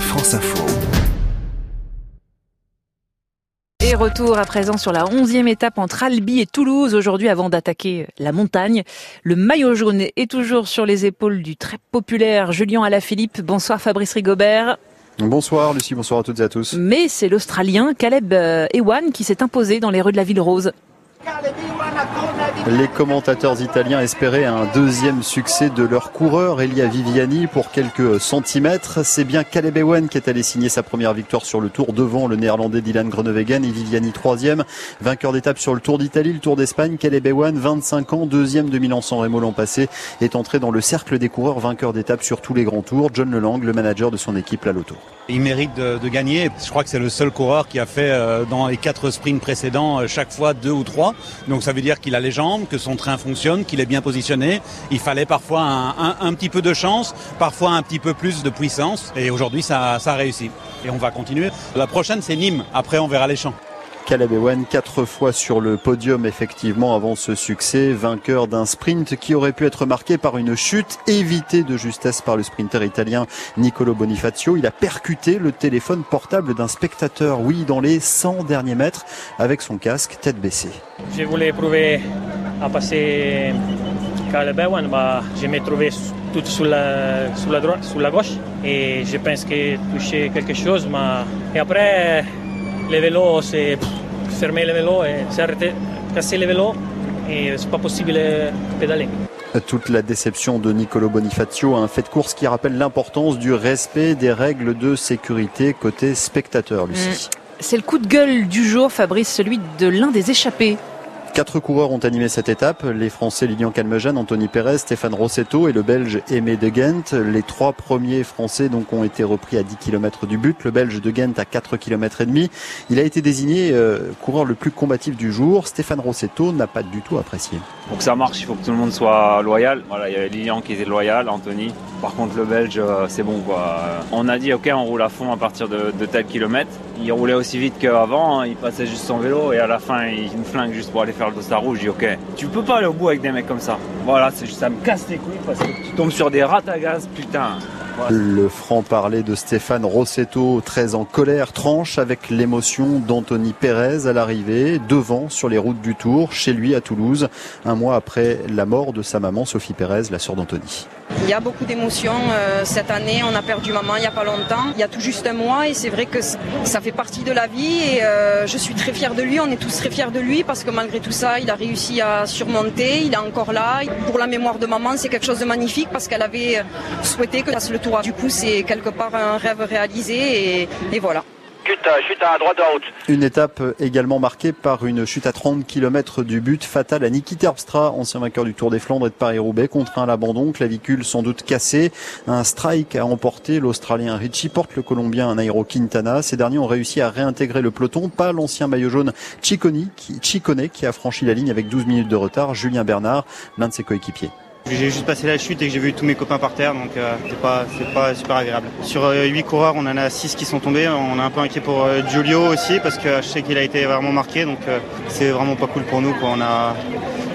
France Info. Et retour à présent sur la onzième étape entre Albi et Toulouse aujourd'hui avant d'attaquer la montagne. Le maillot jaune est toujours sur les épaules du très populaire Julien Alaphilippe. Bonsoir Fabrice Rigobert. Bonsoir Lucie, bonsoir à toutes et à tous. Mais c'est l'Australien Caleb euh, Ewan qui s'est imposé dans les rues de la ville rose. Les commentateurs italiens espéraient un deuxième succès de leur coureur, Elia Viviani, pour quelques centimètres. C'est bien Caleb Ewan qui est allé signer sa première victoire sur le Tour devant le néerlandais Dylan Groenewegen et Viviani troisième. Vainqueur d'étape sur le Tour d'Italie, le Tour d'Espagne, Caleb Ewan, 25 ans, deuxième de Milan-San Remo l'an passé, est entré dans le cercle des coureurs vainqueurs d'étape sur tous les grands tours. John Lelang, le manager de son équipe, la Loto. Il mérite de, de, gagner. Je crois que c'est le seul coureur qui a fait euh, dans les quatre sprints précédents euh, chaque fois deux ou trois. Donc ça veut dire qu'il a les jambes, que son train fonctionne, qu'il est bien positionné. Il fallait parfois un, petit peu de chance, parfois un petit peu plus de puissance. Et aujourd'hui ça, ça a réussi. Et on va continuer. La prochaine c'est Nîmes. Après on verra les champs. Caleb quatre fois sur le podium effectivement avant ce succès, vainqueur d'un sprint qui aurait pu être marqué par une chute évitée de justesse par le sprinter italien Nicolo Bonifacio. Il a percuté le téléphone portable d'un spectateur, oui, dans les 100 derniers mètres, avec son casque tête baissée. Je voulais prouver à passer Caleb bah, je me trouvais tout sur la, la droite, sur la gauche, et je pense que touché quelque chose, mais et après les vélos, c'est fermer les vélos et c'est arrêter, casser les vélos et c'est pas possible de pédaler. Toute la déception de Nicolo Bonifacio, un fait de course qui rappelle l'importance du respect des règles de sécurité côté spectateur, Lucie. C'est le coup de gueule du jour, Fabrice, celui de l'un des échappés Quatre coureurs ont animé cette étape, les Français Lilian Calmejean, Anthony Perez, Stéphane Rossetto et le Belge Aimé de Ghent. Les trois premiers Français donc ont été repris à 10 km du but, le Belge de Ghent à 4 km et demi. Il a été désigné euh, coureur le plus combatif du jour. Stéphane Rossetto n'a pas du tout apprécié. Pour que ça marche, il faut que tout le monde soit loyal. Voilà, il y avait Lilian qui était loyal, Anthony. Par contre, le Belge, c'est bon quoi. On a dit ok, on roule à fond à partir de, de tel kilomètre. Il roulait aussi vite qu'avant, hein. il passait juste son vélo et à la fin, il me flingue juste pour aller faire le dossard rouge. Je dis ok, tu peux pas aller au bout avec des mecs comme ça. Voilà, ça me casse les couilles parce que tu tombes sur des rats putain. Le franc-parler de Stéphane Rossetto, très en colère, tranche avec l'émotion d'Anthony Pérez à l'arrivée, devant sur les routes du Tour, chez lui à Toulouse, un mois après la mort de sa maman Sophie Pérez, la sœur d'Anthony. Il y a beaucoup d'émotions euh, cette année. On a perdu maman il n'y a pas longtemps. Il y a tout juste un mois et c'est vrai que ça fait partie de la vie et euh, je suis très fière de lui. On est tous très fiers de lui parce que malgré tout ça, il a réussi à surmonter. Il est encore là. Pour la mémoire de maman, c'est quelque chose de magnifique parce qu'elle avait souhaité que fasse le Du coup, c'est quelque part un rêve réalisé et, et voilà. Chute à droite de la route. Une étape également marquée par une chute à 30 km du but fatale à Niki Terpstra, ancien vainqueur du Tour des Flandres et de Paris-Roubaix, contraint à l'abandon, clavicule sans doute cassée. Un strike a emporté l'Australien Richie Porte, le Colombien Nairo Quintana. Ces derniers ont réussi à réintégrer le peloton, pas l'ancien maillot jaune Ciccone qui, Ciccone qui a franchi la ligne avec 12 minutes de retard, Julien Bernard, l'un de ses coéquipiers. J'ai juste passé la chute et j'ai vu tous mes copains par terre, donc euh, c'est pas, pas super agréable. Sur euh, 8 coureurs, on en a 6 qui sont tombés. On est un peu inquiet pour euh, Giulio aussi parce que je sais qu'il a été vraiment marqué, donc euh, c'est vraiment pas cool pour nous. Quoi. On a,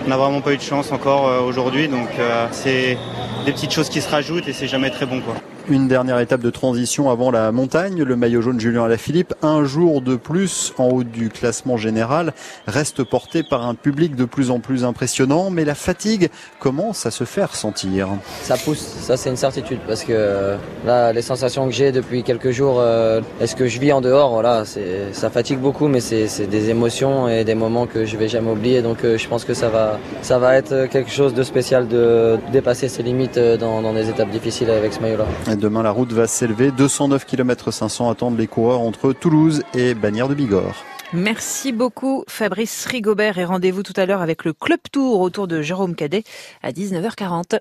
on n'a vraiment pas eu de chance encore euh, aujourd'hui, donc c'est des petites choses qui se rajoutent et c'est jamais très bon. Quoi. Une dernière étape de transition avant la montagne. Le maillot jaune Julien Alaphilippe, un jour de plus en haut du classement général, reste porté par un public de plus en plus impressionnant. Mais la fatigue commence à se faire sentir. Ça pousse, ça c'est une certitude. Parce que là, les sensations que j'ai depuis quelques jours, euh, est-ce que je vis en dehors? Voilà, ça fatigue beaucoup, mais c'est des émotions et des moments que je vais jamais oublier. Donc euh, je pense que ça va, ça va être quelque chose de spécial de dépasser ses limites dans, dans des étapes difficiles avec ce maillot-là. Demain, la route va s'élever. 209 km 500 attendent les coureurs entre Toulouse et Bagnères de Bigorre. Merci beaucoup Fabrice Rigobert et rendez-vous tout à l'heure avec le Club Tour autour de Jérôme Cadet à 19h40.